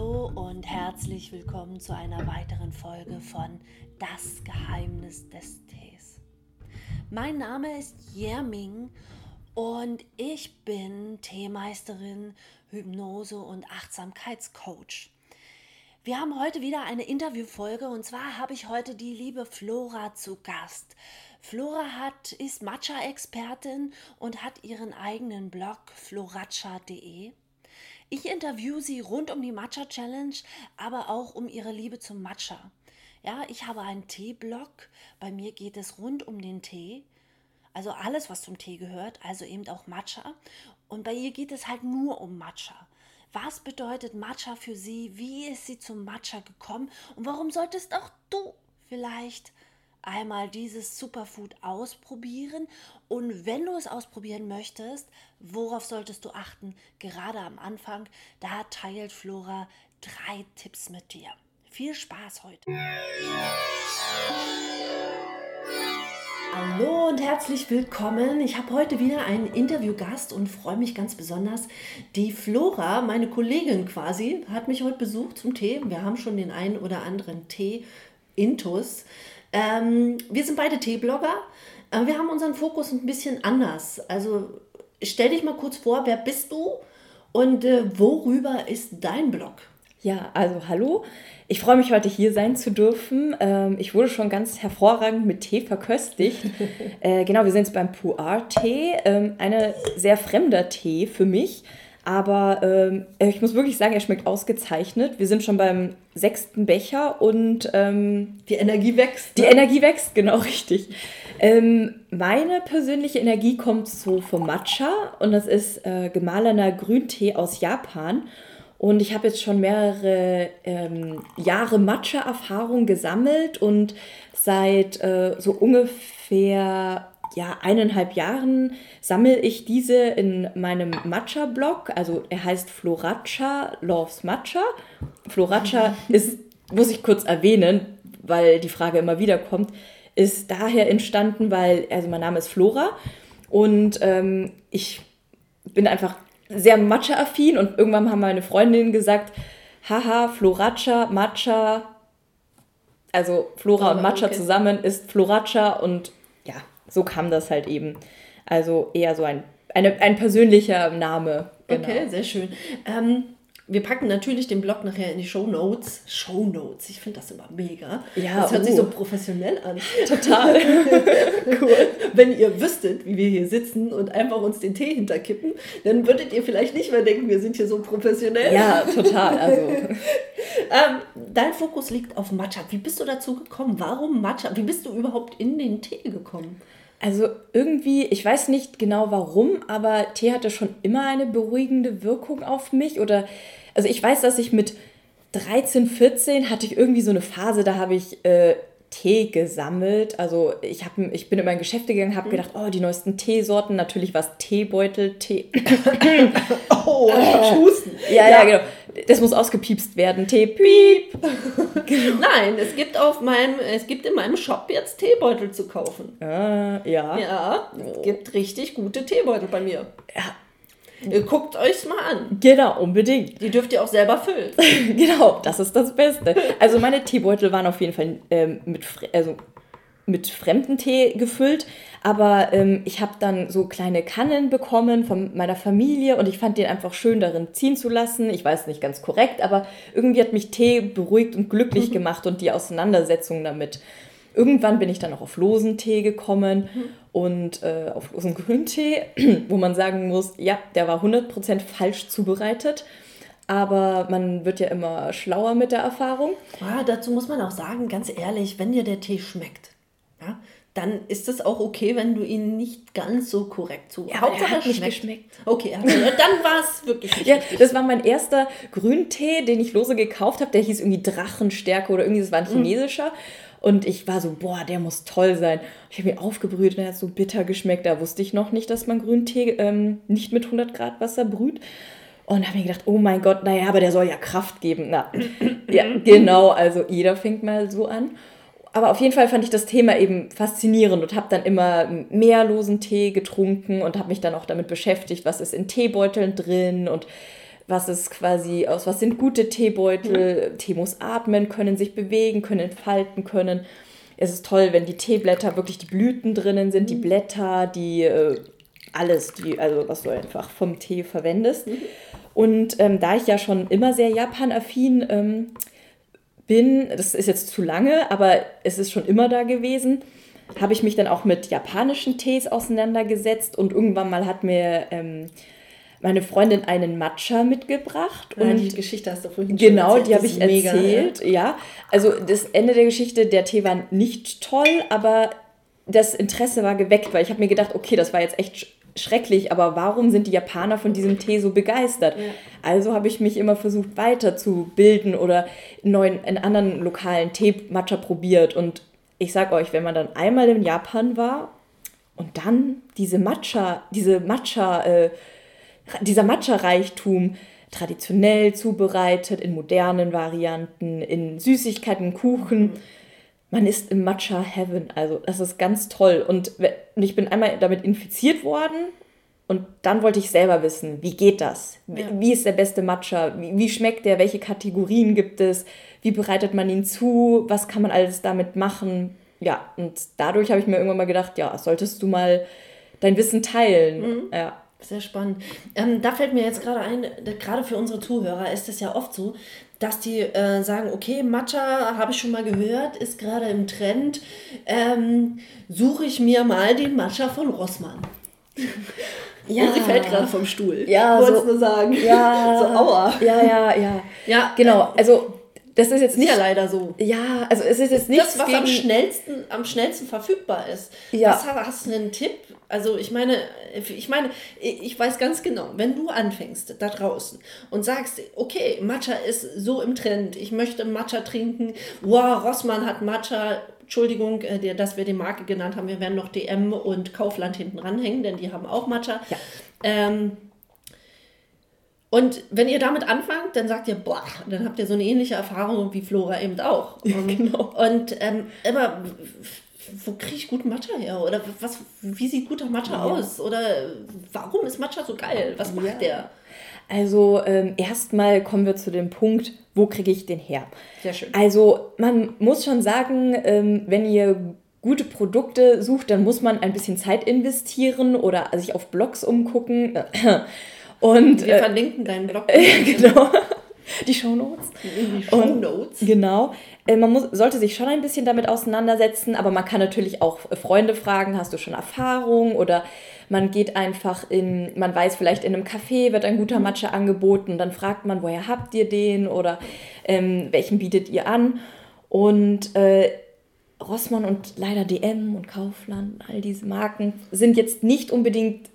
Hallo und herzlich willkommen zu einer weiteren Folge von Das Geheimnis des Tees. Mein Name ist Yerming und ich bin Teemeisterin, Hypnose und Achtsamkeitscoach. Wir haben heute wieder eine Interviewfolge und zwar habe ich heute die liebe Flora zu Gast. Flora hat, ist Matcha-Expertin und hat ihren eigenen Blog floracha.de. Ich interview sie rund um die Matcha Challenge, aber auch um ihre Liebe zum Matcha. Ja, ich habe einen Tee-Blog. Bei mir geht es rund um den Tee. Also alles, was zum Tee gehört, also eben auch Matcha. Und bei ihr geht es halt nur um Matcha. Was bedeutet Matcha für sie? Wie ist sie zum Matcha gekommen? Und warum solltest auch du vielleicht einmal dieses Superfood ausprobieren und wenn du es ausprobieren möchtest, worauf solltest du achten? Gerade am Anfang, da teilt Flora drei Tipps mit dir. Viel Spaß heute. Hallo und herzlich willkommen. Ich habe heute wieder einen Interviewgast und freue mich ganz besonders. Die Flora, meine Kollegin quasi, hat mich heute besucht zum Tee. Wir haben schon den einen oder anderen Tee intus. Ähm, wir sind beide Teeblogger. Äh, wir haben unseren Fokus ein bisschen anders. Also stell dich mal kurz vor, wer bist du und äh, worüber ist dein Blog? Ja, also hallo. Ich freue mich heute hier sein zu dürfen. Ähm, ich wurde schon ganz hervorragend mit Tee verköstigt. äh, genau, wir sind jetzt beim Puar-Tee. Ähm, eine sehr fremder Tee für mich. Aber ähm, ich muss wirklich sagen, er schmeckt ausgezeichnet. Wir sind schon beim sechsten Becher und ähm, die Energie wächst. Ne? Die Energie wächst, genau richtig. Ähm, meine persönliche Energie kommt so vom Matcha und das ist äh, gemahlener Grüntee aus Japan. Und ich habe jetzt schon mehrere ähm, Jahre Matcha-Erfahrung gesammelt und seit äh, so ungefähr ja, eineinhalb Jahren sammle ich diese in meinem Matcha-Blog. Also er heißt Floracha Loves Matcha. Floracha ist, muss ich kurz erwähnen, weil die Frage immer wieder kommt, ist daher entstanden, weil, also mein Name ist Flora und ähm, ich bin einfach sehr Matcha-affin und irgendwann haben meine Freundinnen gesagt, haha, Floracha, Matcha, also Flora oh, und Matcha okay. zusammen ist Floracha und ja, so kam das halt eben. Also eher so ein, eine, ein persönlicher Name. Genau. Okay, sehr schön. Ähm, wir packen natürlich den Blog nachher in die Show Notes. Show Notes, ich finde das immer mega. Ja, das hört uh. sich so oh. professionell an. Total. cool. Wenn ihr wüsstet, wie wir hier sitzen und einfach uns den Tee hinterkippen, dann würdet ihr vielleicht nicht mehr denken, wir sind hier so professionell. Ja, total. Also. ähm, dein Fokus liegt auf Matcha. Wie bist du dazu gekommen? Warum Matcha? Wie bist du überhaupt in den Tee gekommen? Also irgendwie, ich weiß nicht genau warum, aber Tee hatte schon immer eine beruhigende Wirkung auf mich. Oder, also ich weiß, dass ich mit 13, 14 hatte ich irgendwie so eine Phase, da habe ich äh, Tee gesammelt. Also ich, hab, ich bin in meine Geschäfte gegangen, habe mhm. gedacht, oh, die neuesten Teesorten. Natürlich war es Teebeutel, Tee. oh, ich husten. Ja, ja, ja, genau. Das muss ausgepiepst werden. Tee, piep. genau. Nein, es gibt auf meinem, es gibt in meinem Shop jetzt Teebeutel zu kaufen. Ah, ja. Ja, es gibt richtig gute Teebeutel bei mir. Ja, Guckt euch mal an. Genau, unbedingt. Die dürft ihr auch selber füllen. genau, das ist das Beste. Also meine Teebeutel waren auf jeden Fall ähm, mit, also mit fremden Tee gefüllt, aber ähm, ich habe dann so kleine Kannen bekommen von meiner Familie und ich fand den einfach schön darin ziehen zu lassen. Ich weiß nicht ganz korrekt, aber irgendwie hat mich Tee beruhigt und glücklich mhm. gemacht und die Auseinandersetzung damit. Irgendwann bin ich dann auch auf losen Tee gekommen mhm. und äh, auf losen Grüntee, wo man sagen muss, ja, der war 100% falsch zubereitet. Aber man wird ja immer schlauer mit der Erfahrung. Ja, dazu muss man auch sagen, ganz ehrlich, wenn dir der Tee schmeckt, ja, dann ist es auch okay, wenn du ihn nicht ganz so korrekt zu. Ja, Hauptsache hat nicht geschmeckt. Okay, also, dann war es wirklich nicht Ja, richtig. das war mein erster Grüntee, den ich lose gekauft habe. Der hieß irgendwie Drachenstärke oder irgendwie, das war ein mhm. chinesischer. Mhm. Und ich war so, boah, der muss toll sein. Ich habe ihn aufgebrüht und er hat so bitter geschmeckt. Da wusste ich noch nicht, dass man Grüntee ähm, nicht mit 100 Grad Wasser brüht. Und habe mir gedacht, oh mein Gott, naja, aber der soll ja Kraft geben. Na, ja, genau, also jeder fängt mal so an. Aber auf jeden Fall fand ich das Thema eben faszinierend und habe dann immer mehr losen Tee getrunken und habe mich dann auch damit beschäftigt, was ist in Teebeuteln drin und was ist quasi aus, was sind gute Teebeutel, mhm. Tee muss atmen, können sich bewegen, können entfalten können. Es ist toll, wenn die Teeblätter wirklich die Blüten drinnen sind, mhm. die Blätter, die äh, alles, die, also was du einfach vom Tee verwendest. Mhm. Und ähm, da ich ja schon immer sehr Japan-affin ähm, bin, das ist jetzt zu lange, aber es ist schon immer da gewesen, habe ich mich dann auch mit japanischen Tees auseinandergesetzt und irgendwann mal hat mir ähm, meine Freundin einen Matcha mitgebracht. Ja, und die Geschichte hast du vorhin Genau, erzählt. die habe ich mega, erzählt. Ja. ja, also das Ende der Geschichte, der Tee war nicht toll, aber das Interesse war geweckt, weil ich habe mir gedacht, okay, das war jetzt echt schrecklich, aber warum sind die Japaner von diesem Tee so begeistert? Ja. Also habe ich mich immer versucht weiterzubilden oder neuen, in anderen lokalen Tee-Matcha probiert. Und ich sag euch, wenn man dann einmal in Japan war und dann diese Matcha, diese Matcha, äh, dieser Matcha-Reichtum traditionell zubereitet, in modernen Varianten, in Süßigkeiten, Kuchen. Mhm man ist im Matcha Heaven. Also das ist ganz toll. Und ich bin einmal damit infiziert worden und dann wollte ich selber wissen, wie geht das? Ja. Wie ist der beste Matcha? Wie, wie, schmeckt der? Welche Kategorien gibt es? Wie bereitet man ihn zu? Was kann man alles damit machen? Ja, und dadurch habe ich mir irgendwann mal gedacht, ja, solltest du mal dein Wissen teilen. Mhm. Ja. Sehr spannend. Ähm, da fällt mir jetzt gerade ein, gerade für unsere Zuhörer ist es ja oft so, dass die äh, sagen, okay, Matcha habe ich schon mal gehört, ist gerade im Trend, ähm, suche ich mir mal den Matcha von Rossmann. Ja. Sie fällt gerade vom Stuhl. Ja, so, nur sagen. Ja, so aua. Ja, ja, ja. Ja, genau. Also das ist jetzt nicht. Ist ja leider so. Ja, also es ist jetzt nicht. Das, was gegen... am schnellsten, am schnellsten verfügbar ist. Ja. Was, hast du einen Tipp? Also ich meine, ich meine, ich weiß ganz genau, wenn du anfängst da draußen und sagst, okay, Matcha ist so im Trend, ich möchte Matcha trinken, wow, Rossmann hat Matcha, Entschuldigung, äh, dass wir die Marke genannt haben, wir werden noch DM und Kaufland hinten ranhängen, denn die haben auch Matcha. Ja. Ähm, und wenn ihr damit anfangt, dann sagt ihr, boah, dann habt ihr so eine ähnliche Erfahrung wie Flora eben auch. genau. Und ähm, immer, wo kriege ich guten Matcha her? Oder was, wie sieht guter Matcha ja. aus? Oder warum ist Matcha so geil? Was macht ja. der? Also ähm, erstmal kommen wir zu dem Punkt, wo kriege ich den her? Sehr schön. Also man muss schon sagen, ähm, wenn ihr gute Produkte sucht, dann muss man ein bisschen Zeit investieren oder sich auf Blogs umgucken. Und, Wir äh, verlinken deinen Blog. Äh, genau. Die Shownotes. Die Shownotes. Genau. Äh, man muss, sollte sich schon ein bisschen damit auseinandersetzen, aber man kann natürlich auch Freunde fragen, hast du schon Erfahrung? Oder man geht einfach in, man weiß vielleicht in einem Café wird ein guter. Matcha angeboten, dann fragt man, woher habt ihr den oder ähm, welchen bietet ihr an? Und äh, Rossmann und leider DM und Kaufland, all diese Marken sind jetzt nicht unbedingt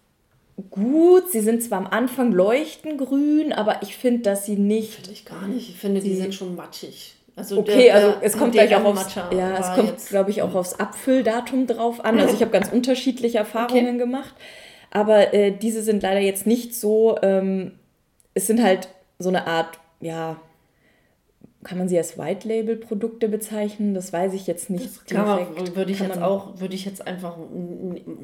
gut. Sie sind zwar am Anfang leuchtengrün, aber ich finde, dass sie nicht. Finde ich gar nicht. Ich finde, die, die sind schon matschig. Also okay, der, also es kommt gleich auch aufs, ja, es kommt, glaube ich, auch aufs Abfülldatum drauf an. Also ich habe ganz unterschiedliche Erfahrungen okay. gemacht. Aber äh, diese sind leider jetzt nicht so, ähm, es sind halt so eine Art, ja, kann man sie als White Label Produkte bezeichnen? Das weiß ich jetzt nicht. Das man, würde ich kann jetzt auch, würde ich jetzt einfach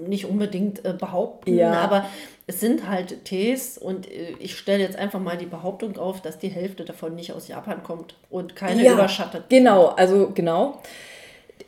nicht unbedingt äh, behaupten. Ja. Aber es sind halt Tees und äh, ich stelle jetzt einfach mal die Behauptung auf, dass die Hälfte davon nicht aus Japan kommt und keine ja, überschattet. Genau, also genau.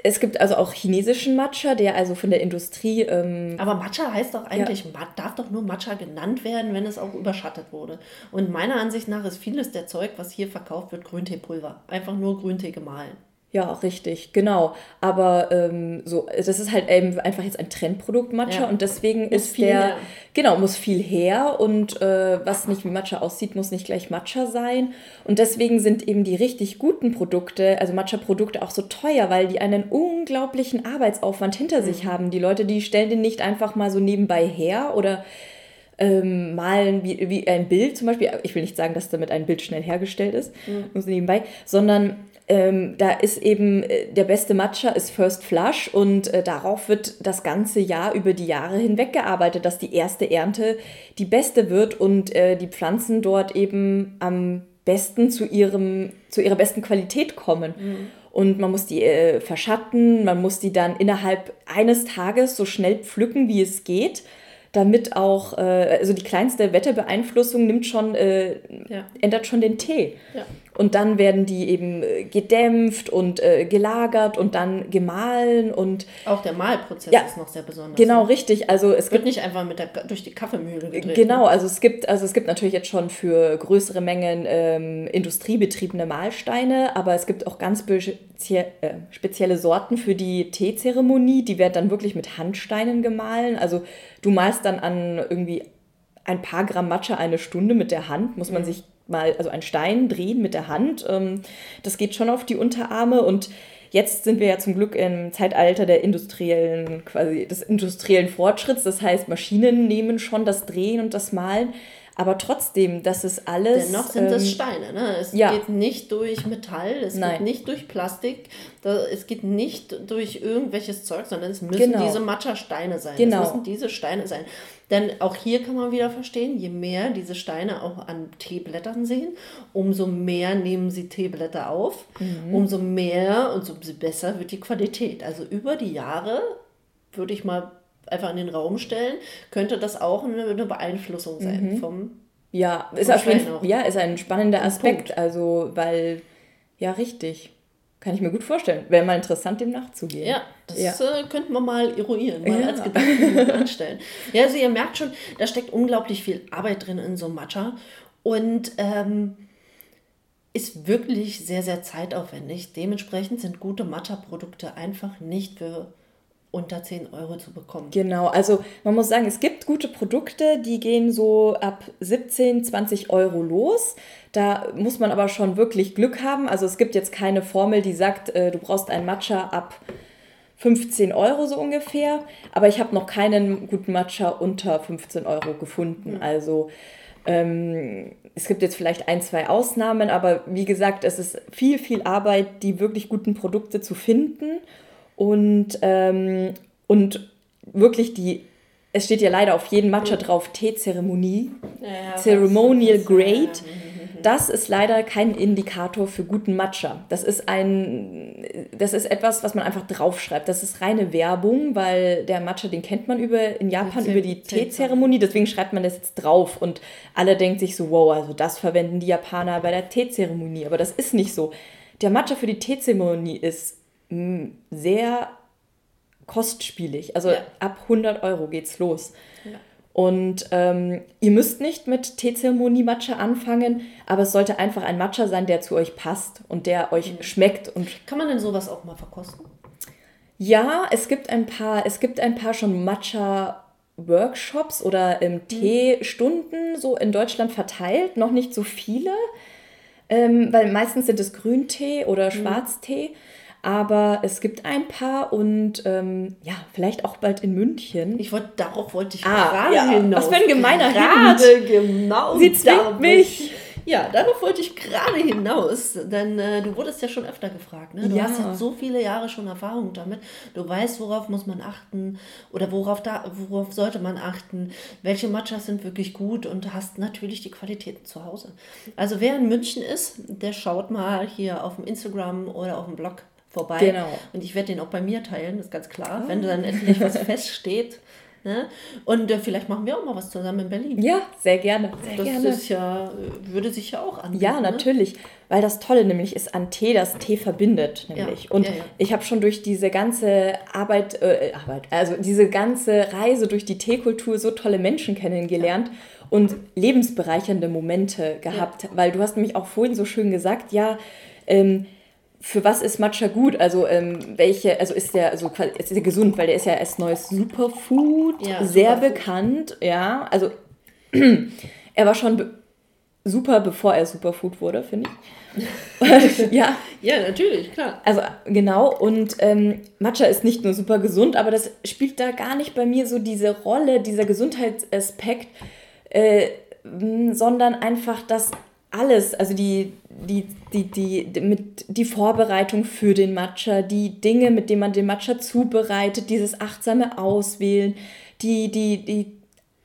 Es gibt also auch chinesischen Matcha, der also von der Industrie. Ähm, Aber Matcha heißt doch eigentlich, ja. darf doch nur Matcha genannt werden, wenn es auch überschattet wurde. Und meiner Ansicht nach ist vieles der Zeug, was hier verkauft wird, Grünteepulver. Einfach nur Grüntee gemahlen. Ja, richtig, genau. Aber ähm, so, das ist halt eben einfach jetzt ein Trendprodukt Matcha ja. und deswegen muss ist der, her. genau, muss viel her und äh, was nicht wie Matcha aussieht, muss nicht gleich Matcha sein. Und deswegen sind eben die richtig guten Produkte, also Matcha-Produkte auch so teuer, weil die einen unglaublichen Arbeitsaufwand hinter mhm. sich haben. Die Leute, die stellen den nicht einfach mal so nebenbei her oder ähm, malen wie, wie ein Bild zum Beispiel. Ich will nicht sagen, dass damit ein Bild schnell hergestellt ist, mhm. so nebenbei, sondern ähm, da ist eben äh, der beste Matcha ist First Flush und äh, darauf wird das ganze Jahr über die Jahre hinweg gearbeitet, dass die erste Ernte die beste wird und äh, die Pflanzen dort eben am besten zu, ihrem, zu ihrer besten Qualität kommen. Mhm. Und man muss die äh, verschatten, man muss die dann innerhalb eines Tages so schnell pflücken, wie es geht damit auch, äh, also die kleinste Wetterbeeinflussung nimmt schon, äh, ja. ändert schon den Tee. Ja. Und dann werden die eben äh, gedämpft und äh, gelagert und dann gemahlen und. Auch der Mahlprozess ja, ist noch sehr besonders. Genau, ne? richtig. Also es wird gibt, nicht einfach mit der, durch die Kaffeemühle gedreht. Genau, ne? also es gibt, also es gibt natürlich jetzt schon für größere Mengen ähm, industriebetriebene Mahlsteine, aber es gibt auch ganz spezie äh, spezielle Sorten für die Teezeremonie, die werden dann wirklich mit Handsteinen gemahlen. Also du malst dann an irgendwie ein paar Gramm Matcha eine Stunde mit der Hand, muss man mhm. sich mal, also einen Stein drehen mit der Hand. Ähm, das geht schon auf die Unterarme und jetzt sind wir ja zum Glück im Zeitalter der industriellen, quasi des industriellen Fortschritts. Das heißt, Maschinen nehmen schon das Drehen und das Malen. Aber trotzdem, das ist alles. Dennoch sind ähm, es Steine. Ne? Es ja. geht nicht durch Metall, es Nein. geht nicht durch Plastik, es geht nicht durch irgendwelches Zeug, sondern es müssen genau. diese Matcha-Steine sein. Genau. Es müssen diese Steine sein. Denn auch hier kann man wieder verstehen, je mehr diese Steine auch an Teeblättern sehen, umso mehr nehmen sie Teeblätter auf, mhm. umso mehr und umso besser wird die Qualität. Also über die Jahre würde ich mal einfach in den Raum stellen, könnte das auch eine, eine Beeinflussung sein mhm. vom ja, ist auf jeden Fall, ja, ist ein spannender Aspekt, Punkt. also weil ja richtig. Kann ich mir gut vorstellen. Wäre mal interessant, dem nachzugehen. Ja, das ja. Äh, könnten wir mal eruieren, mal ja. als Gedanken anstellen. Ja, also ihr merkt schon, da steckt unglaublich viel Arbeit drin in so einem Matcha. Und ähm, ist wirklich sehr, sehr zeitaufwendig. Dementsprechend sind gute Matcha-Produkte einfach nicht für unter 10 Euro zu bekommen. Genau, also man muss sagen, es gibt gute Produkte, die gehen so ab 17, 20 Euro los. Da muss man aber schon wirklich Glück haben. Also es gibt jetzt keine Formel, die sagt, äh, du brauchst ein Matcha ab 15 Euro so ungefähr. Aber ich habe noch keinen guten Matcha unter 15 Euro gefunden. Mhm. Also ähm, es gibt jetzt vielleicht ein, zwei Ausnahmen, aber wie gesagt, es ist viel, viel Arbeit, die wirklich guten Produkte zu finden und, ähm, und wirklich die, es steht ja leider auf jedem Matcha drauf, Teezeremonie, ja, Ceremonial Grade. Das ist leider kein Indikator für guten Matcha. Das ist ein, das ist etwas, was man einfach draufschreibt. Das ist reine Werbung, weil der Matcha, den kennt man über, in Japan über die Teezeremonie, deswegen schreibt man das jetzt drauf und alle denken sich so, wow, also das verwenden die Japaner bei der Teezeremonie, aber das ist nicht so. Der Matcha für die Teezeremonie ist sehr kostspielig. Also ja. ab 100 Euro geht's los. Ja. Und ähm, ihr müsst nicht mit Teezeremonie Matcha anfangen, aber es sollte einfach ein Matcha sein, der zu euch passt und der euch mhm. schmeckt. Und Kann man denn sowas auch mal verkosten? Ja, es gibt ein paar, es gibt ein paar schon Matcha Workshops oder ähm, mhm. Teestunden so in Deutschland verteilt, noch nicht so viele, ähm, weil meistens sind es Grüntee oder mhm. Schwarztee. Mhm. Aber es gibt ein paar und ähm, ja, vielleicht auch bald in München. Ich wollte, darauf wollte ich ah, gerade ja. hinaus. Was für ein gemeiner Rat. Genau. Sie zwingt mich. Ja, darauf wollte ich gerade hinaus, denn äh, du wurdest ja schon öfter gefragt. Ne? Du ja. hast jetzt so viele Jahre schon Erfahrung damit. Du weißt, worauf muss man achten oder worauf, da, worauf sollte man achten, welche Matchas sind wirklich gut und hast natürlich die Qualitäten zu Hause. Also wer in München ist, der schaut mal hier auf dem Instagram oder auf dem Blog vorbei. Genau. Und ich werde den auch bei mir teilen, das ist ganz klar, oh. wenn dann endlich was feststeht. Ne? Und äh, vielleicht machen wir auch mal was zusammen in Berlin. Ja, sehr gerne. Sehr das gerne. Ist ja, würde sich ja auch anbieten. Ja, ne? natürlich. Ne? Weil das Tolle nämlich ist an Tee, dass Tee verbindet nämlich. Ja. Und ja, ja. ich habe schon durch diese ganze Arbeit, äh, Arbeit, also diese ganze Reise durch die Teekultur so tolle Menschen kennengelernt und lebensbereichernde Momente gehabt. Weil du hast nämlich auch vorhin so schön gesagt, ja, ähm, für was ist Matcha gut? Also ähm, welche, also ist der, also ist der gesund, weil der ist ja als neues Superfood ja, sehr Superfood. bekannt, ja. Also er war schon be super, bevor er Superfood wurde, finde ich. ja. Ja, natürlich, klar. Also genau, und ähm, Matcha ist nicht nur super gesund, aber das spielt da gar nicht bei mir so diese Rolle, dieser Gesundheitsaspekt, äh, sondern einfach, dass alles, also die, die, die, die, mit, die Vorbereitung für den Matcha, die Dinge, mit denen man den Matcha zubereitet, dieses achtsame Auswählen, die, die, die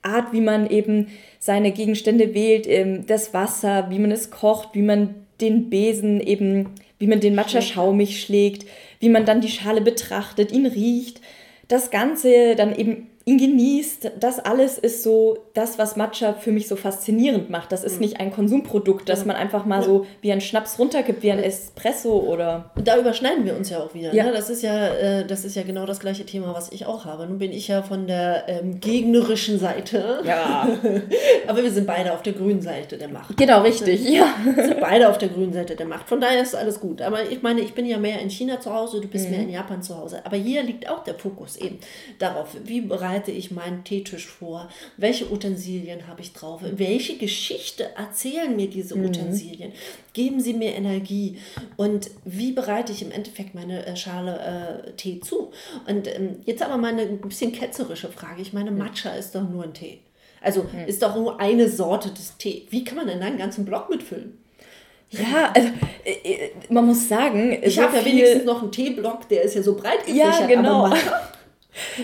Art, wie man eben seine Gegenstände wählt, ähm, das Wasser, wie man es kocht, wie man den Besen eben, wie man den Matcha schaumig schlägt, wie man dann die Schale betrachtet, ihn riecht. Das Ganze dann eben ihn genießt. Das alles ist so das, was Matcha für mich so faszinierend macht. Das ist mhm. nicht ein Konsumprodukt, das man einfach mal so wie ein Schnaps runterkippt, wie ein Espresso oder. Da überschneiden wir uns ja auch wieder. Ja. Ne? Das, ist ja, äh, das ist ja genau das gleiche Thema, was ich auch habe. Nun bin ich ja von der ähm, gegnerischen Seite. Ja. Aber wir sind beide auf der grünen Seite der Macht. Genau, richtig, ja. Wir sind beide auf der grünen Seite der Macht. Von daher ist alles gut. Aber ich meine, ich bin ja mehr in China zu Hause, du bist mhm. mehr in Japan zu Hause. Aber hier liegt auch der Fokus eben darauf, wie bereite ich meinen Teetisch vor, welche Utensilien habe ich drauf, welche Geschichte erzählen mir diese mhm. Utensilien, geben sie mir Energie und wie bereite ich im Endeffekt meine äh, Schale äh, Tee zu. Und ähm, jetzt aber mal eine ein bisschen ketzerische Frage. Ich meine, Matcha ist doch nur ein Tee. Also mhm. ist doch nur eine Sorte des Tee. Wie kann man denn einen ganzen Block mitfüllen? Ja, also äh, äh, man muss sagen, ich so habe ja wenigstens noch einen Teeblock, der ist ja so breit gefächert. Ja, genau.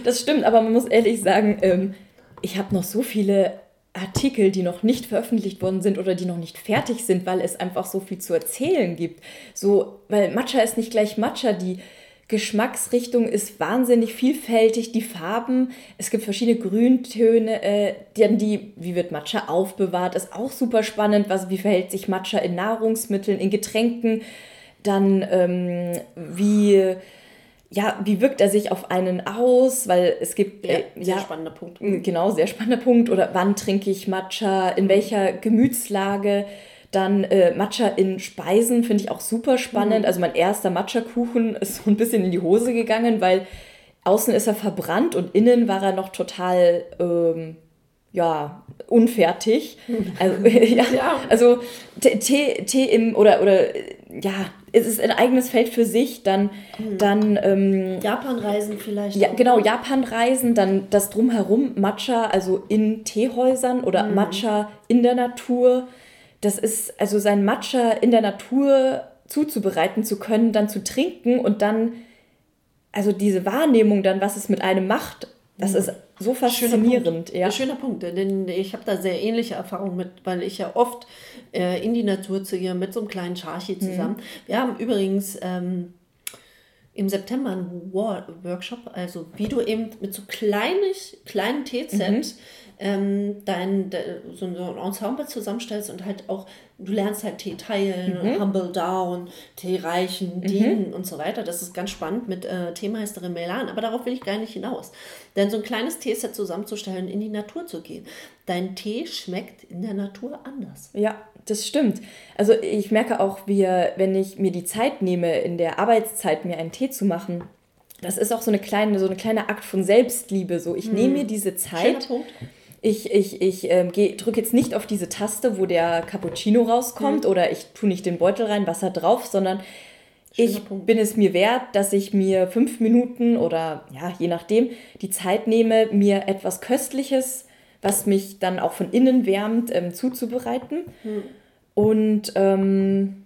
das stimmt, aber man muss ehrlich sagen, ähm, ich habe noch so viele Artikel, die noch nicht veröffentlicht worden sind oder die noch nicht fertig sind, weil es einfach so viel zu erzählen gibt. So, weil Matcha ist nicht gleich Matcha, die Geschmacksrichtung ist wahnsinnig vielfältig, die Farben, es gibt verschiedene Grüntöne, äh, dann die, wie wird Matcha aufbewahrt, ist auch super spannend, was, wie verhält sich Matcha in Nahrungsmitteln, in Getränken, dann ähm, wie, ja, wie wirkt er sich auf einen aus, weil es gibt... Ja, äh, sehr ja, spannender Punkt. Genau, sehr spannender Punkt, oder wann trinke ich Matcha, in welcher Gemütslage, dann äh, Matcha in Speisen finde ich auch super spannend. Mhm. Also mein erster Matcha-Kuchen ist so ein bisschen in die Hose gegangen, weil außen ist er verbrannt und innen war er noch total ähm, ja, unfertig. Also, ja, ja. also Tee, Tee im oder oder ja, es ist ein eigenes Feld für sich. Dann, mhm. dann ähm, Japanreisen vielleicht. Ja, auch. genau, Japanreisen, dann das drumherum, Matcha, also in Teehäusern oder mhm. Matcha in der Natur das ist also sein Matcha in der Natur zuzubereiten zu können, dann zu trinken und dann, also diese Wahrnehmung dann, was es mit einem macht, das mhm. ist so faszinierend. Schöner ja. Schöner Punkt, denn ich habe da sehr ähnliche Erfahrungen mit, weil ich ja oft äh, in die Natur ziehe mit so einem kleinen Charchi zusammen. Mhm. Wir haben übrigens ähm, im September einen Workshop, also wie du eben mit so kleinig, kleinen Teesets mhm ähm, dein, de, so, ein Ensemble zusammenstellst und halt auch, du lernst halt Tee teilen, mhm. Humble Down, Tee reichen, mhm. dienen und so weiter. Das ist ganz spannend mit äh, Teemeisterin Melan, aber darauf will ich gar nicht hinaus. Denn so ein kleines Teeset zusammenzustellen, in die Natur zu gehen. Dein Tee schmeckt in der Natur anders. Ja, das stimmt. Also ich merke auch, wie, wenn ich mir die Zeit nehme, in der Arbeitszeit mir einen Tee zu machen, das ist auch so eine kleine, so eine kleine Akt von Selbstliebe. So, ich hm. nehme mir diese Zeit ich, ich, ich ähm, drücke jetzt nicht auf diese Taste, wo der Cappuccino rauskommt mhm. oder ich tue nicht den Beutel rein, Wasser drauf, sondern Schöner ich Punkt. bin es mir wert, dass ich mir fünf Minuten oder ja, je nachdem, die Zeit nehme, mir etwas Köstliches, was mich dann auch von innen wärmt, ähm, zuzubereiten. Mhm. Und, ähm,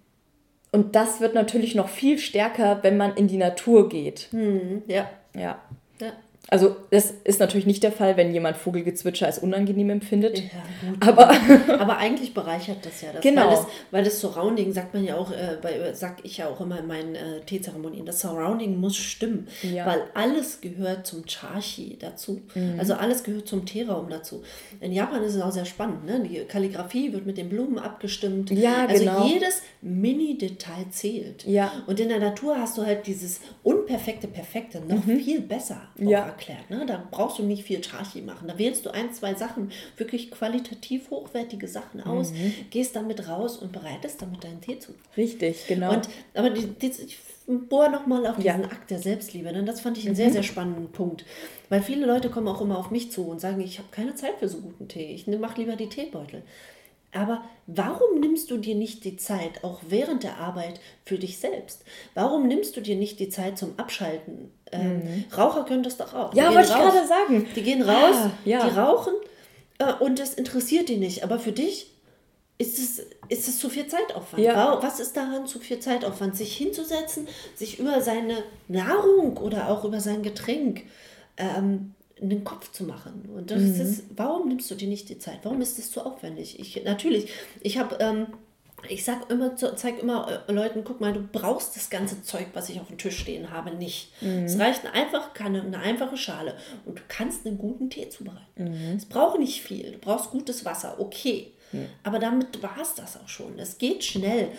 und das wird natürlich noch viel stärker, wenn man in die Natur geht. Mhm. Ja. Ja. ja. Also das ist natürlich nicht der Fall, wenn jemand Vogelgezwitscher als unangenehm empfindet. Ja, gut. Aber, aber eigentlich bereichert das ja das. Genau. Weil das, weil das Surrounding, sagt man ja auch, äh, bei, sag ich ja auch immer in meinen äh, Teezeremonien, das Surrounding muss stimmen. Ja. Weil alles gehört zum Chashi dazu. Mhm. Also alles gehört zum Teeraum dazu. In Japan ist es auch sehr spannend. Ne? Die Kalligrafie wird mit den Blumen abgestimmt. Ja, also genau. jedes Mini-Detail zählt. Ja. Und in der Natur hast du halt dieses unperfekte Perfekte noch mhm. viel besser. Ja erklärt. Ne? Da brauchst du nicht viel Charchi machen. Da wählst du ein, zwei Sachen, wirklich qualitativ hochwertige Sachen aus, mhm. gehst damit raus und bereitest damit deinen Tee zu. Richtig, genau. Und, aber die, die, ich bohre nochmal auf diesen ja. Akt der Selbstliebe. Ne? Das fand ich einen mhm. sehr, sehr spannenden Punkt. Weil viele Leute kommen auch immer auf mich zu und sagen, ich habe keine Zeit für so guten Tee. Ich mache lieber die Teebeutel. Aber warum nimmst du dir nicht die Zeit, auch während der Arbeit, für dich selbst? Warum nimmst du dir nicht die Zeit zum Abschalten? Ähm, mhm. Raucher können das doch auch. Ja, wollte ich gerade sagen. Die gehen raus, ah, ja. die rauchen äh, und das interessiert die nicht. Aber für dich ist es, ist es zu viel Zeitaufwand. Ja. Was ist daran zu viel Zeitaufwand? Sich hinzusetzen, sich über seine Nahrung oder auch über sein Getränk ähm, den Kopf zu machen. Und das mhm. ist, warum nimmst du dir nicht die Zeit? Warum ist es zu aufwendig? Ich, natürlich, ich habe ähm, ich sag immer, zeig immer äh, Leuten, guck mal, du brauchst das ganze Zeug, was ich auf dem Tisch stehen habe, nicht. Mhm. Es reicht eine, eine einfache Schale und du kannst einen guten Tee zubereiten. Mhm. Es braucht nicht viel. Du brauchst gutes Wasser, okay. Mhm. Aber damit war es das auch schon. Es geht schnell.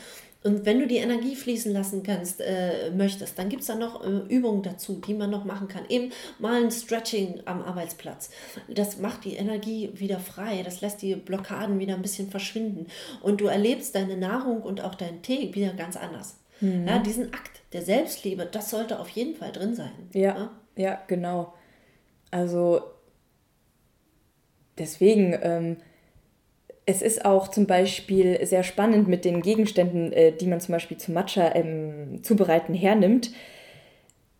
Und wenn du die Energie fließen lassen kannst, äh, möchtest, dann gibt es da noch äh, Übungen dazu, die man noch machen kann. Eben mal ein Stretching am Arbeitsplatz. Das macht die Energie wieder frei, das lässt die Blockaden wieder ein bisschen verschwinden. Und du erlebst deine Nahrung und auch deinen Tee wieder ganz anders. Mhm. Ja, diesen Akt der Selbstliebe, das sollte auf jeden Fall drin sein. Ja, ja, ja genau. Also deswegen, ähm, es ist auch zum Beispiel sehr spannend mit den Gegenständen, äh, die man zum Beispiel zum Matcha ähm, zubereiten hernimmt.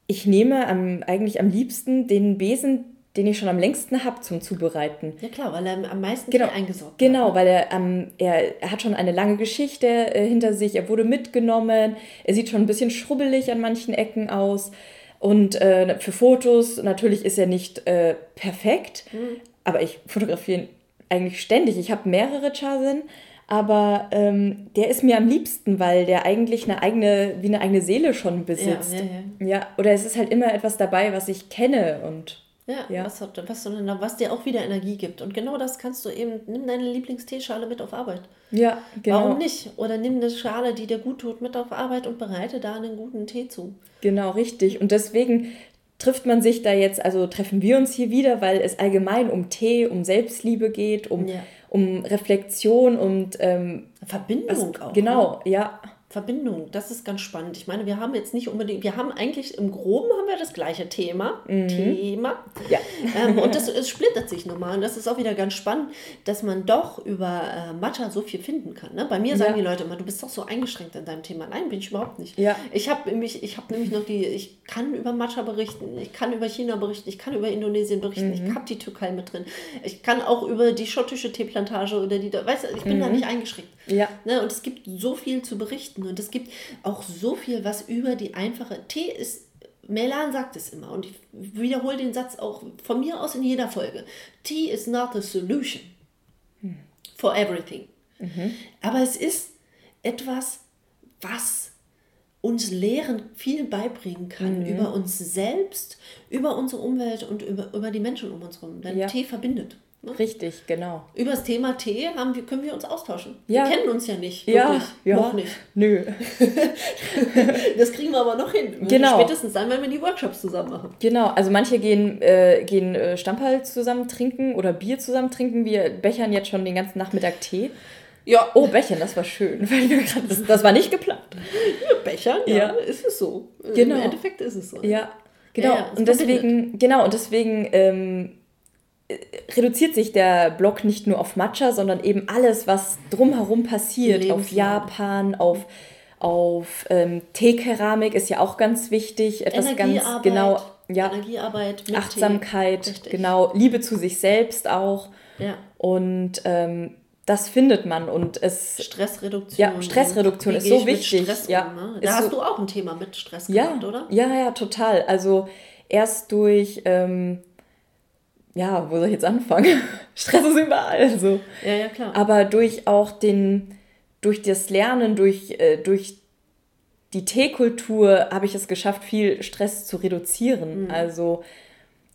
Ich nehme am, eigentlich am liebsten den Besen, den ich schon am längsten habe zum Zubereiten. Ja klar, weil er am meisten genau, eingesorgt Genau, hat, ne? weil er, ähm, er, er hat schon eine lange Geschichte äh, hinter sich, er wurde mitgenommen, er sieht schon ein bisschen schrubbelig an manchen Ecken aus. Und äh, für Fotos, natürlich ist er nicht äh, perfekt, mhm. aber ich fotografiere ihn eigentlich ständig. Ich habe mehrere Chasen, aber ähm, der ist mir am liebsten, weil der eigentlich eine eigene, wie eine eigene Seele schon besitzt. Ja, ja, ja. ja oder es ist halt immer etwas dabei, was ich kenne und ja, ja. Was, was, was dir auch wieder Energie gibt. Und genau das kannst du eben, nimm deine Lieblingsteeschale mit auf Arbeit. Ja, genau. Warum nicht? Oder nimm eine Schale, die dir gut tut, mit auf Arbeit und bereite da einen guten Tee zu. Genau, richtig. Und deswegen trifft man sich da jetzt, also treffen wir uns hier wieder, weil es allgemein um Tee, um Selbstliebe geht, um, ja. um Reflexion und ähm, Verbindung was, auch. Genau, ne? ja. Verbindung, das ist ganz spannend. Ich meine, wir haben jetzt nicht unbedingt, wir haben eigentlich im Groben haben wir das gleiche Thema. Mhm. Thema. Ja. Ähm, und das es splittert sich nochmal. Und das ist auch wieder ganz spannend, dass man doch über äh, Matcha so viel finden kann. Ne? Bei mir sagen ja. die Leute immer, du bist doch so eingeschränkt in deinem Thema. Nein, bin ich überhaupt nicht. Ja. Ich habe nämlich, ich habe nämlich noch die, ich kann über Matcha berichten, ich kann über China berichten, ich kann über Indonesien berichten, mhm. ich habe die Türkei mit drin. Ich kann auch über die schottische Teeplantage oder die, weißt du, ich bin mhm. da nicht eingeschränkt. Ja. Ne? Und es gibt so viel zu berichten und es gibt auch so viel, was über die einfache Tee ist. Melan sagt es immer und ich wiederhole den Satz auch von mir aus in jeder Folge. Tea is not a solution for everything. Mhm. Aber es ist etwas, was uns Lehren viel beibringen kann mhm. über uns selbst, über unsere Umwelt und über, über die Menschen um uns herum. Denn ja. Tee verbindet. Ne? Richtig, genau. Über das Thema Tee haben wir, können wir uns austauschen. Ja. Wir kennen uns ja nicht. Ja, ja. Noch nicht. Nö. das kriegen wir aber noch hin. Genau. Spätestens dann, wenn wir die Workshops zusammen machen. Genau, also manche gehen, äh, gehen äh, Stammball zusammen trinken oder Bier zusammen trinken. Wir bechern jetzt schon den ganzen Nachmittag Tee. Ja. Oh, Bechern, das war schön. Das, das war nicht geplant. Ja, Bechern, ja, ja, ist es so. Genau. Im Endeffekt ist es so. Ja, genau. Ja, und deswegen, genau, und deswegen ähm, reduziert sich der Blog nicht nur auf Matcha, sondern eben alles, was drumherum passiert. Auf Japan, auf, auf ähm, Teekeramik ist ja auch ganz wichtig. Etwas ganz genau. Ja, Energiearbeit, Achtsamkeit, genau, Liebe zu sich selbst auch. Ja. Und ähm, das findet man und es Stressreduktion. Ja, Stressreduktion ist so wichtig. ja, um, ne? Da hast so, du auch ein Thema mit Stress ja, gehabt, oder? Ja, ja, total. Also erst durch ähm, ja, wo soll ich jetzt anfangen? Stress ist überall. So. Ja, ja, klar. Aber durch auch den, durch das Lernen, durch, äh, durch die Teekultur habe ich es geschafft, viel Stress zu reduzieren. Mhm. Also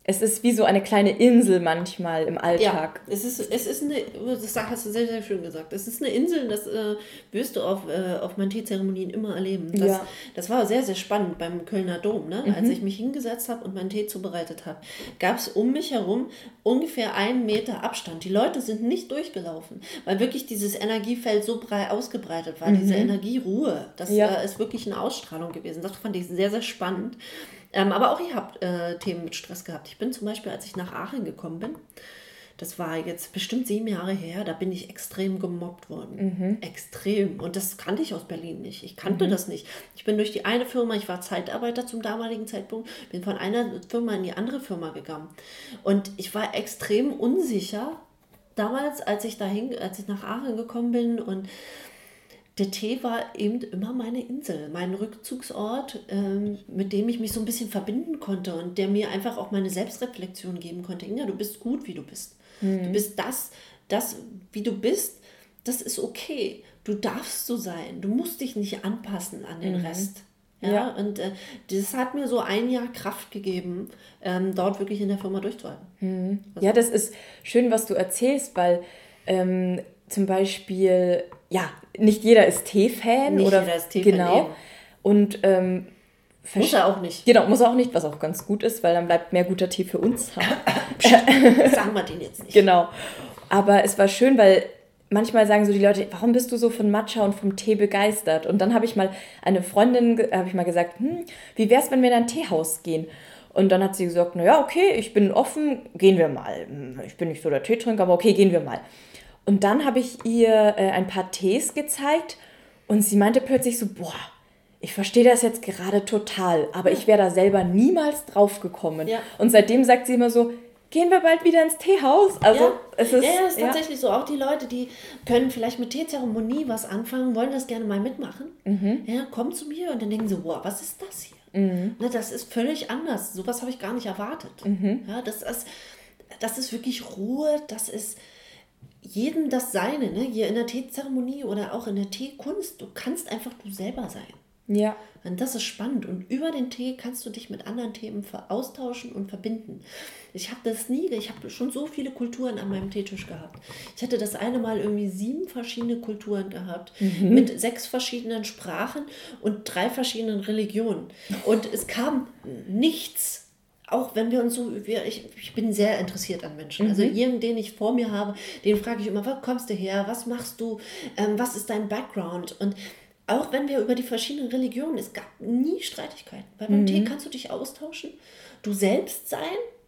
es ist wie so eine kleine Insel manchmal im Alltag. Ja, es ist, es ist eine, das hast du sehr, sehr schön gesagt. Es ist eine Insel, das äh, wirst du auf, äh, auf meinen Teezeremonien immer erleben. Das, ja. das war sehr, sehr spannend beim Kölner Dom. Ne? Mhm. Als ich mich hingesetzt habe und meinen Tee zubereitet habe, gab es um mich herum ungefähr einen Meter Abstand. Die Leute sind nicht durchgelaufen, weil wirklich dieses Energiefeld so breit ausgebreitet war, mhm. diese Energieruhe. Das ja. äh, ist wirklich eine Ausstrahlung gewesen. Das fand ich sehr, sehr spannend. Ähm, aber auch ihr habt äh, Themen mit Stress gehabt. Ich bin zum Beispiel, als ich nach Aachen gekommen bin, das war jetzt bestimmt sieben Jahre her, da bin ich extrem gemobbt worden. Mhm. Extrem. Und das kannte ich aus Berlin nicht. Ich kannte mhm. das nicht. Ich bin durch die eine Firma, ich war Zeitarbeiter zum damaligen Zeitpunkt, bin von einer Firma in die andere Firma gegangen. Und ich war extrem unsicher damals, als ich dahin, als ich nach Aachen gekommen bin und der Tee war eben immer meine Insel, mein Rückzugsort, ähm, mit dem ich mich so ein bisschen verbinden konnte und der mir einfach auch meine Selbstreflexion geben konnte. Inga, du bist gut, wie du bist. Mhm. Du bist das, das, wie du bist, das ist okay. Du darfst so sein. Du musst dich nicht anpassen an den mhm. Rest. Ja, ja. und äh, das hat mir so ein Jahr Kraft gegeben, ähm, dort wirklich in der Firma durchzuhalten. Mhm. Also, ja, das ist schön, was du erzählst, weil ähm, zum Beispiel, ja, nicht jeder ist Tee-Fan. Nicht oder, jeder ist Tee-Fan. Genau. Eben. Und ähm, muss er auch nicht. Genau, muss er auch nicht, was auch ganz gut ist, weil dann bleibt mehr guter Tee für uns. Sagen wir den jetzt nicht. Genau. Aber es war schön, weil manchmal sagen so die Leute, warum bist du so von Matcha und vom Tee begeistert? Und dann habe ich mal eine Freundin, habe ich mal gesagt, hm, wie wäre es, wenn wir in ein Teehaus gehen? Und dann hat sie gesagt, naja, okay, ich bin offen, gehen wir mal. Hm, ich bin nicht so der Teetrinker, aber okay, gehen wir mal. Und dann habe ich ihr äh, ein paar Tees gezeigt und sie meinte plötzlich so, boah, ich verstehe das jetzt gerade total, aber ja. ich wäre da selber niemals drauf gekommen. Ja. Und seitdem sagt sie immer so, gehen wir bald wieder ins Teehaus. Also ja. es ist, ja, es ist tatsächlich so. Auch die Leute, die können vielleicht mit Teezeremonie was anfangen, wollen das gerne mal mitmachen. Mhm. Ja, kommen zu mir und dann denken sie, wow, was ist das hier? Mhm. Ne, das ist völlig anders. Sowas habe ich gar nicht erwartet. Mhm. Ja, das, ist, das ist wirklich Ruhe, das ist jedem das Seine. Ne? Hier in der Teezeremonie oder auch in der Teekunst, du kannst einfach du selber sein. Ja. Und das ist spannend. Und über den Tee kannst du dich mit anderen Themen austauschen und verbinden. Ich habe das nie, ich habe schon so viele Kulturen an meinem Teetisch gehabt. Ich hatte das eine Mal irgendwie sieben verschiedene Kulturen gehabt, mhm. mit sechs verschiedenen Sprachen und drei verschiedenen Religionen. Und es kam nichts auch wenn wir uns so, ich, ich bin sehr interessiert an Menschen. Also mhm. Also jeden, den ich vor mir habe, den frage ich immer, wo kommst du her? Was machst du? Ähm, was ist dein Background? Und auch wenn wir über die verschiedenen Religionen, es gab nie Streitigkeiten. Weil beim mhm. Tee kannst du dich austauschen, du selbst sein.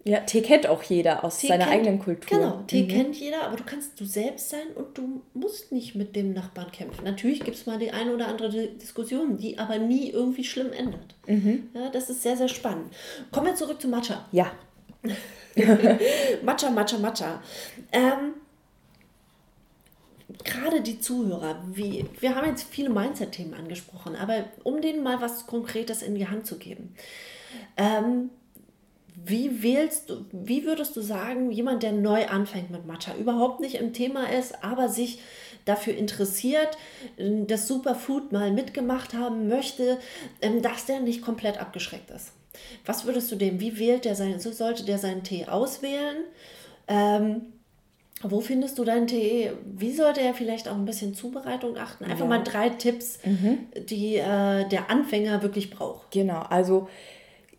Ja, Tee kennt auch jeder aus Tee seiner kennt, eigenen Kultur. Genau, Tee mhm. kennt jeder, aber du kannst du selbst sein und du musst nicht mit dem Nachbarn kämpfen. Natürlich gibt es mal die eine oder andere Diskussion, die aber nie irgendwie schlimm endet. Mhm. Ja, das ist sehr, sehr spannend. Kommen wir zurück zu Matcha. Ja. Matcha, Matcha, Matcha. Ähm, gerade die Zuhörer, wie, wir haben jetzt viele Mindset-Themen angesprochen, aber um denen mal was Konkretes in die Hand zu geben. Ähm, wie wählst du, wie würdest du sagen, jemand, der neu anfängt mit Matcha, überhaupt nicht im Thema ist, aber sich dafür interessiert, das Superfood mal mitgemacht haben möchte, ähm, dass der nicht komplett abgeschreckt ist? Was würdest du dem, wie wählt der sein, so sollte der seinen Tee auswählen? Ähm, wo findest du deinen Tee? Wie sollte er vielleicht auch ein bisschen Zubereitung achten? Einfach ja. mal drei Tipps, mhm. die äh, der Anfänger wirklich braucht. Genau, also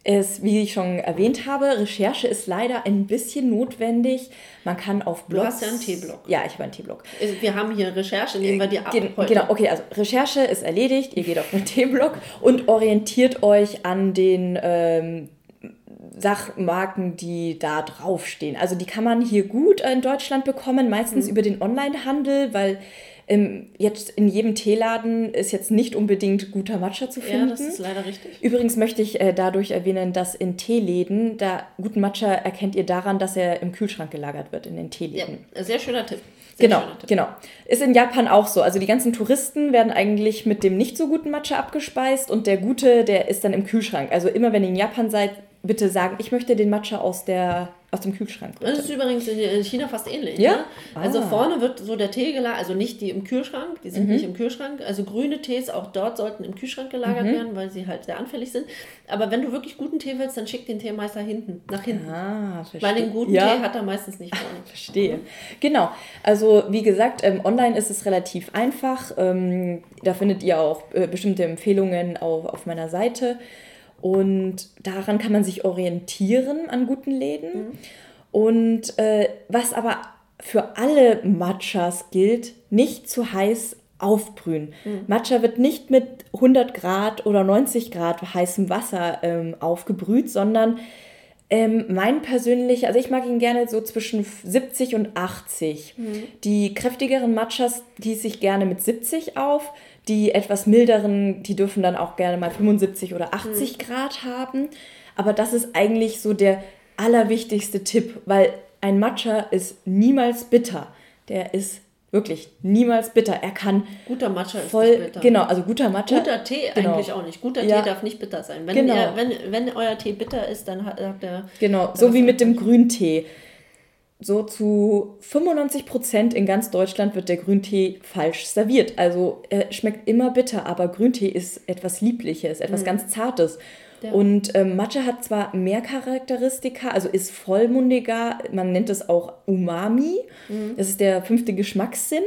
es, wie ich schon erwähnt habe, Recherche ist leider ein bisschen notwendig. Man kann auf Blogs... Du hast ja einen Teeblog. Ja, ich habe einen Teeblog. Wir haben hier Recherche, nehmen wir dir ab Gen heute. Genau, okay, also Recherche ist erledigt. Ihr geht auf den Teeblog und orientiert euch an den... Ähm, Sachmarken, die da draufstehen. Also die kann man hier gut in Deutschland bekommen, meistens mhm. über den Onlinehandel, weil ähm, jetzt in jedem Teeladen ist jetzt nicht unbedingt guter Matcha zu finden. Ja, das ist leider richtig. Übrigens möchte ich äh, dadurch erwähnen, dass in Teeläden, da guten Matcha erkennt ihr daran, dass er im Kühlschrank gelagert wird in den Teeläden. Ja, sehr schöner Tipp. Sehr genau, Tipp. genau. Ist in Japan auch so. Also die ganzen Touristen werden eigentlich mit dem nicht so guten Matcha abgespeist und der gute, der ist dann im Kühlschrank. Also immer wenn ihr in Japan seid, bitte sagen, ich möchte den Matcha aus, der, aus dem Kühlschrank. Bitte. Das ist übrigens in China fast ähnlich. Ja? Ne? Also ah. vorne wird so der Tee gelagert, also nicht die im Kühlschrank, die sind mhm. nicht im Kühlschrank. Also grüne Tees auch dort sollten im Kühlschrank gelagert mhm. werden, weil sie halt sehr anfällig sind. Aber wenn du wirklich guten Tee willst, dann schick den Teemeister hinten, nach hinten. Ah, verstehe. Weil den guten ja. Tee hat er meistens nicht vorne. verstehe. Genau. Also wie gesagt, ähm, online ist es relativ einfach. Ähm, da findet ihr auch äh, bestimmte Empfehlungen auf, auf meiner Seite. Und daran kann man sich orientieren an guten Läden. Mhm. Und äh, was aber für alle Matchas gilt, nicht zu heiß aufbrühen. Mhm. Matcha wird nicht mit 100 Grad oder 90 Grad heißem Wasser ähm, aufgebrüht, sondern ähm, mein persönlicher, also ich mag ihn gerne so zwischen 70 und 80. Mhm. Die kräftigeren Matchas gieße ich gerne mit 70 auf. Die etwas milderen, die dürfen dann auch gerne mal 75 oder 80 mhm. Grad haben. Aber das ist eigentlich so der allerwichtigste Tipp, weil ein Matcha ist niemals bitter. Der ist wirklich niemals bitter. Er kann guter Matcha voll, ist bitter. Genau, also guter Matcha. Guter Tee genau. eigentlich auch nicht. Guter ja. Tee darf nicht bitter sein. Wenn, genau. ihr, wenn, wenn euer Tee bitter ist, dann habt er Genau, so wie mit dem Grüntee so zu 95 Prozent in ganz Deutschland wird der Grüntee falsch serviert. Also er schmeckt immer bitter, aber Grüntee ist etwas Liebliches, etwas mhm. ganz Zartes. Ja. Und ähm, Matcha hat zwar mehr Charakteristika, also ist vollmundiger, man nennt es auch Umami. Mhm. Das ist der fünfte Geschmackssinn.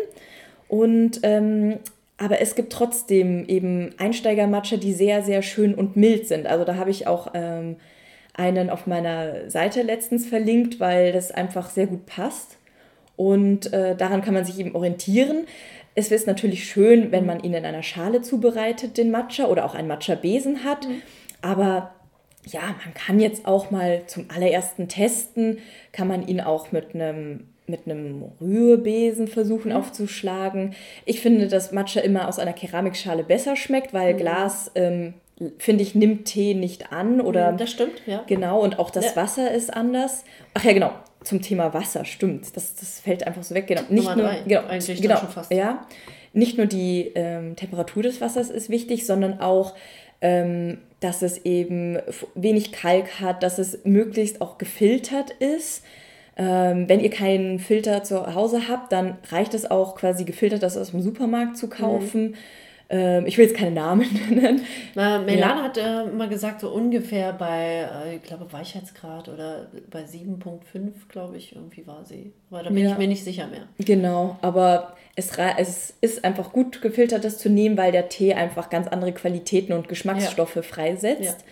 Und ähm, aber es gibt trotzdem eben Einsteiger-Matcha, die sehr, sehr schön und mild sind. Also da habe ich auch ähm, einen auf meiner Seite letztens verlinkt, weil das einfach sehr gut passt. Und äh, daran kann man sich eben orientieren. Es ist natürlich schön, wenn man ihn in einer Schale zubereitet, den Matcha, oder auch einen Matcha-Besen hat. Mhm. Aber ja, man kann jetzt auch mal zum allerersten testen, kann man ihn auch mit einem mit einem Rührbesen versuchen mhm. aufzuschlagen. Ich finde, dass Matcha immer aus einer Keramikschale besser schmeckt, weil mhm. Glas ähm, finde ich, nimmt Tee nicht an oder. Das stimmt, ja. Genau, und auch das ja. Wasser ist anders. Ach ja, genau. Zum Thema Wasser, stimmt. Das, das fällt einfach so weg. Genau. Nicht Nummer nur, drei, genau, eigentlich genau, schon fast. Ja. Nicht nur die ähm, Temperatur des Wassers ist wichtig, sondern auch, ähm, dass es eben wenig Kalk hat, dass es möglichst auch gefiltert ist. Ähm, wenn ihr keinen Filter zu Hause habt, dann reicht es auch quasi gefiltert, das aus dem Supermarkt zu kaufen. Mhm ähm, ich will jetzt keine Namen nennen. Na, Melan ja. hat äh, mal gesagt, so ungefähr bei, äh, ich glaube, Weichheitsgrad oder bei 7,5, glaube ich, irgendwie war sie. Aber da bin ja. ich mir nicht sicher mehr. Genau, aber es, es ist einfach gut gefiltert, das zu nehmen, weil der Tee einfach ganz andere Qualitäten und Geschmacksstoffe ja. freisetzt.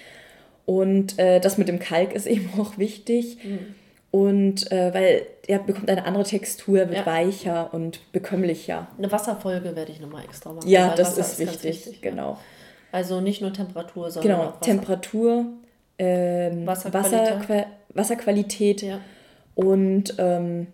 Und äh, das mit dem Kalk ist eben auch wichtig. Mhm. Und äh, weil er bekommt eine andere Textur, wird ja. weicher und bekömmlicher. Eine Wasserfolge werde ich nochmal extra machen. Ja, das Wasser ist, wichtig, wichtig, genau. Ja. Also nicht nur Temperatur, sondern genau, auch Wasser. Temperatur, ähm, Wasserqualität, Wasserqual Wasserqualität ja. und ähm,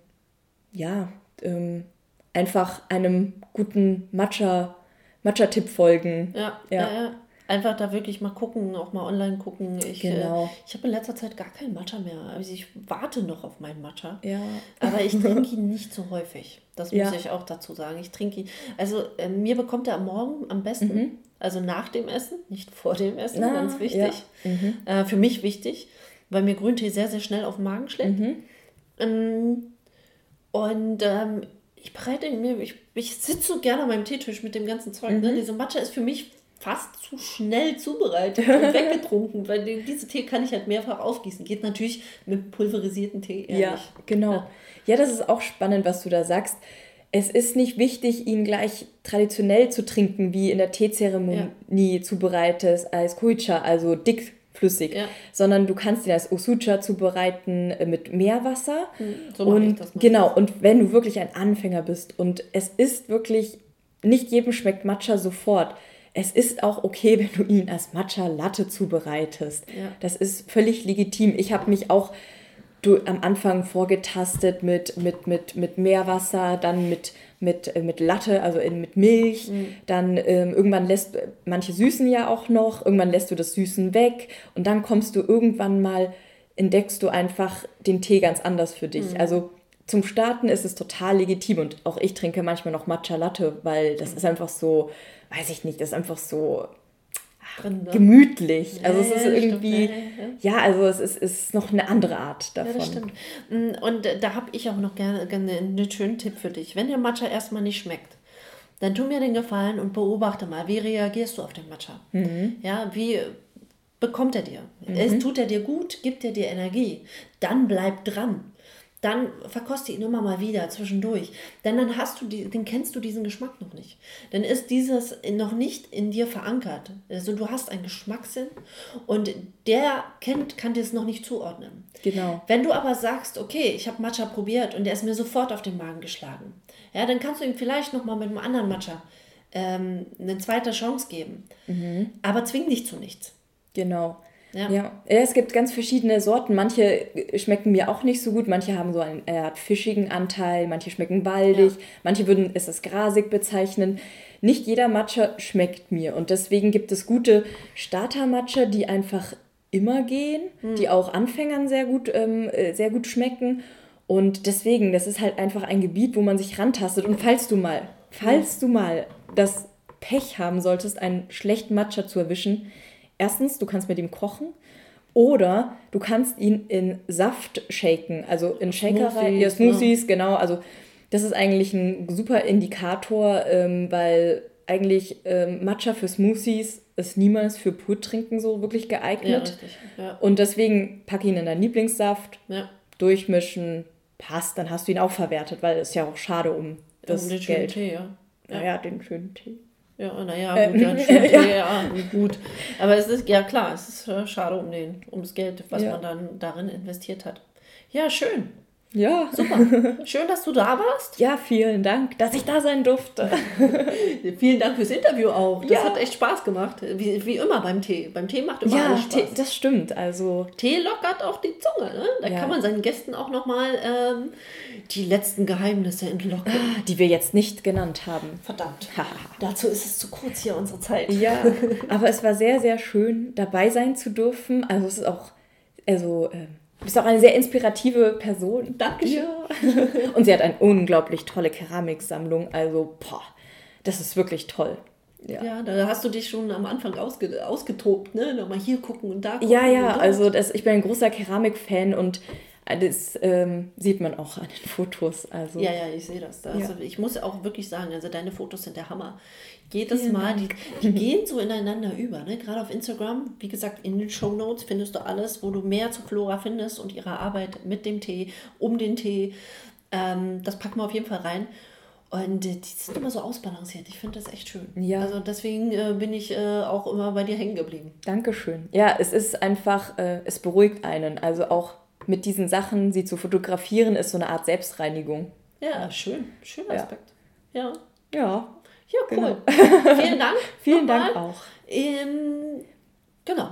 ja, ähm, einfach einem guten Matcha, Matcha-Tipp folgen. Ja, ja. ja, Einfach da wirklich mal gucken, auch mal online gucken. Ich, äh, genau. äh, ich habe in letzter Zeit gar keinen Matcha mehr. Also ich warte noch auf meinen Matcha. Ja. Aber ich trinke ihn nicht so häufig. Das muss ja. ich auch dazu sagen. Ich trinke ihn. Also äh, mir bekommt er am Morgen am besten. Mhm. Also nach dem Essen, nicht vor dem Essen, Na, ganz wichtig. Ja. Mhm. Äh, für mich wichtig, weil mir Grüntee sehr, sehr schnell auf den Magen schlägt. Mhm. Ähm, und ähm, ich bereite mir, ich, ich sitze so gerne an meinem Teetisch mit dem ganzen Zeug. Ne? Mhm. Diese Matcha ist für mich fast zu schnell zubereitet und weggetrunken, weil diese Tee kann ich halt mehrfach aufgießen. Geht natürlich mit pulverisierten Tee eher Ja, genau. Ja. ja, das ist auch spannend, was du da sagst. Es ist nicht wichtig, ihn gleich traditionell zu trinken, wie in der Teezeremonie ja. zubereitet als Kuicha, also dickflüssig, ja. sondern du kannst ihn als Osucha zubereiten äh, mit Meerwasser. Hm, so und genau, und wenn du wirklich ein Anfänger bist und es ist wirklich, nicht jedem schmeckt Matcha sofort, es ist auch okay, wenn du ihn als Matcha Latte zubereitest. Ja. Das ist völlig legitim. Ich habe mich auch du, am Anfang vorgetastet mit, mit, mit, mit Meerwasser, dann mit, mit, äh, mit Latte, also in, mit Milch. Mhm. Dann ähm, irgendwann lässt, manche süßen ja auch noch, irgendwann lässt du das Süßen weg und dann kommst du irgendwann mal, entdeckst du einfach den Tee ganz anders für dich. Mhm. Also zum Starten ist es total legitim und auch ich trinke manchmal noch Matcha Latte, weil das ist einfach so, weiß ich nicht, das ist einfach so Drin, ne? gemütlich. Also ja, es ist irgendwie, stimmt, ja, ja, also es ist, ist noch eine andere Art davon. Ja, das stimmt. Mm, und da habe ich auch noch gerne, gerne einen schönen Tipp für dich. Wenn der Matcha erstmal nicht schmeckt, dann tu mir den Gefallen und beobachte mal, wie reagierst du auf den Matcha? Mhm. Ja, wie bekommt er dir? Mhm. Tut er dir gut? Gibt er dir Energie? Dann bleib dran dann verkoste ihn immer mal wieder zwischendurch. Denn dann hast du die, den kennst du diesen Geschmack noch nicht. Dann ist dieses noch nicht in dir verankert. Also du hast einen Geschmackssinn und der kennt, kann dir es noch nicht zuordnen. Genau. Wenn du aber sagst, okay, ich habe Matcha probiert und der ist mir sofort auf den Magen geschlagen, ja, dann kannst du ihm vielleicht noch mal mit einem anderen Matcha ähm, eine zweite Chance geben. Mhm. Aber zwing dich zu nichts. Genau. Ja. ja. es gibt ganz verschiedene Sorten. Manche schmecken mir auch nicht so gut. Manche haben so einen Art fischigen Anteil, manche schmecken waldig, ja. manche würden es als grasig bezeichnen. Nicht jeder Matcha schmeckt mir und deswegen gibt es gute Starter-Matcha, die einfach immer gehen, mhm. die auch Anfängern sehr gut, ähm, äh, sehr gut schmecken. Und deswegen, das ist halt einfach ein Gebiet, wo man sich rantastet. Und falls du mal, falls mhm. du mal das Pech haben solltest, einen schlechten Matcha zu erwischen, erstens, du kannst mit ihm kochen Oder du kannst ihn in Saft shaken, also in Shaker rein, ja, Smoothies, ja. genau. Also das ist eigentlich ein super Indikator, ähm, weil eigentlich ähm, Matcha für Smoothies ist niemals für Purtrinken so wirklich geeignet. Ja. Ja. Und deswegen pack ihn in deinen Lieblingssaft, ja. durchmischen, passt, dann hast du ihn auch verwertet, weil es ja auch schade um das um den Geld. Schönen Tee, ja. Ja, ja den schönen Tee. Ja, naja, äh, gut, ja, schönen Tee, ja. gut. Aber es ist, ja klar, es ist äh, schade um, den, um das Geld, was man dann darin investiert hat. Ja, schön. Ja. Super. Schön, dass du da warst. Ja, vielen Dank, dass ich da sein durfte. vielen Dank fürs Interview auch. Das ja. hat echt Spaß gemacht. Wie, wie immer beim Tee. Beim Tee macht immer ja, alles Spaß. Tee, das stimmt. Also Tee lockert auch die Zunge. Ne? Da ja. kann man seinen Gästen auch nochmal ähm, die letzten Geheimnisse entlocken. Ah, die wir jetzt nicht genannt haben. Verdammt. Dazu ist es zu kurz hier unsere Zeit. Ja, aber es war sehr, sehr schön, dabei sein zu dürfen. Also es ist auch, also... Ähm, Du bist auch eine sehr inspirative Person. Dankeschön. Ja. Und sie hat eine unglaublich tolle Keramiksammlung. Also, boah, das ist wirklich toll. Ja. ja, da hast du dich schon am Anfang ausge, ausgetobt, ne? Nochmal hier gucken und da gucken. Ja, ja, also das, ich bin ein großer Keramikfan und das ähm, sieht man auch an den Fotos. Also. Ja, ja, ich sehe das. Also ja. Ich muss auch wirklich sagen, also deine Fotos sind der Hammer. Jedes Vielen Mal, die, die, gehen so ineinander über. Ne? Gerade auf Instagram, wie gesagt, in den Show Notes findest du alles, wo du mehr zu Flora findest und ihrer Arbeit mit dem Tee, um den Tee. Ähm, das packen wir auf jeden Fall rein. Und die sind immer so ausbalanciert. Ich finde das echt schön. Ja. Also deswegen äh, bin ich äh, auch immer bei dir hängen geblieben. Dankeschön. Ja, es ist einfach, äh, es beruhigt einen. Also auch mit diesen Sachen, sie zu fotografieren, ist so eine Art Selbstreinigung. Ja, schön. Schöner Aspekt. Ja. Ja. Ja, cool. Genau. Vielen Dank. Vielen Dank auch. Ähm, genau.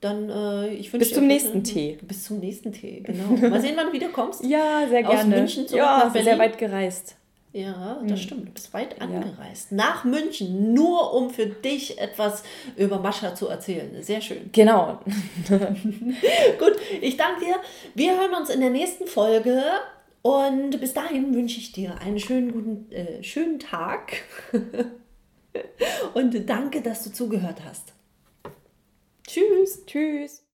Dann, äh, ich wünsche Bis zum nächsten einen, Tee. Bis zum nächsten Tee, genau. Mal sehen, wann du wiederkommst. Ja, sehr gerne. Aus München zurück ja, nach Berlin. sehr weit gereist. Ja, das hm. stimmt. Du bist weit angereist. Ja. Nach München, nur um für dich etwas über Mascha zu erzählen. Sehr schön. Genau. Gut, ich danke dir. Wir hören uns in der nächsten Folge. Und bis dahin wünsche ich dir einen schönen, guten, äh, schönen Tag. Und danke, dass du zugehört hast. Tschüss. Tschüss.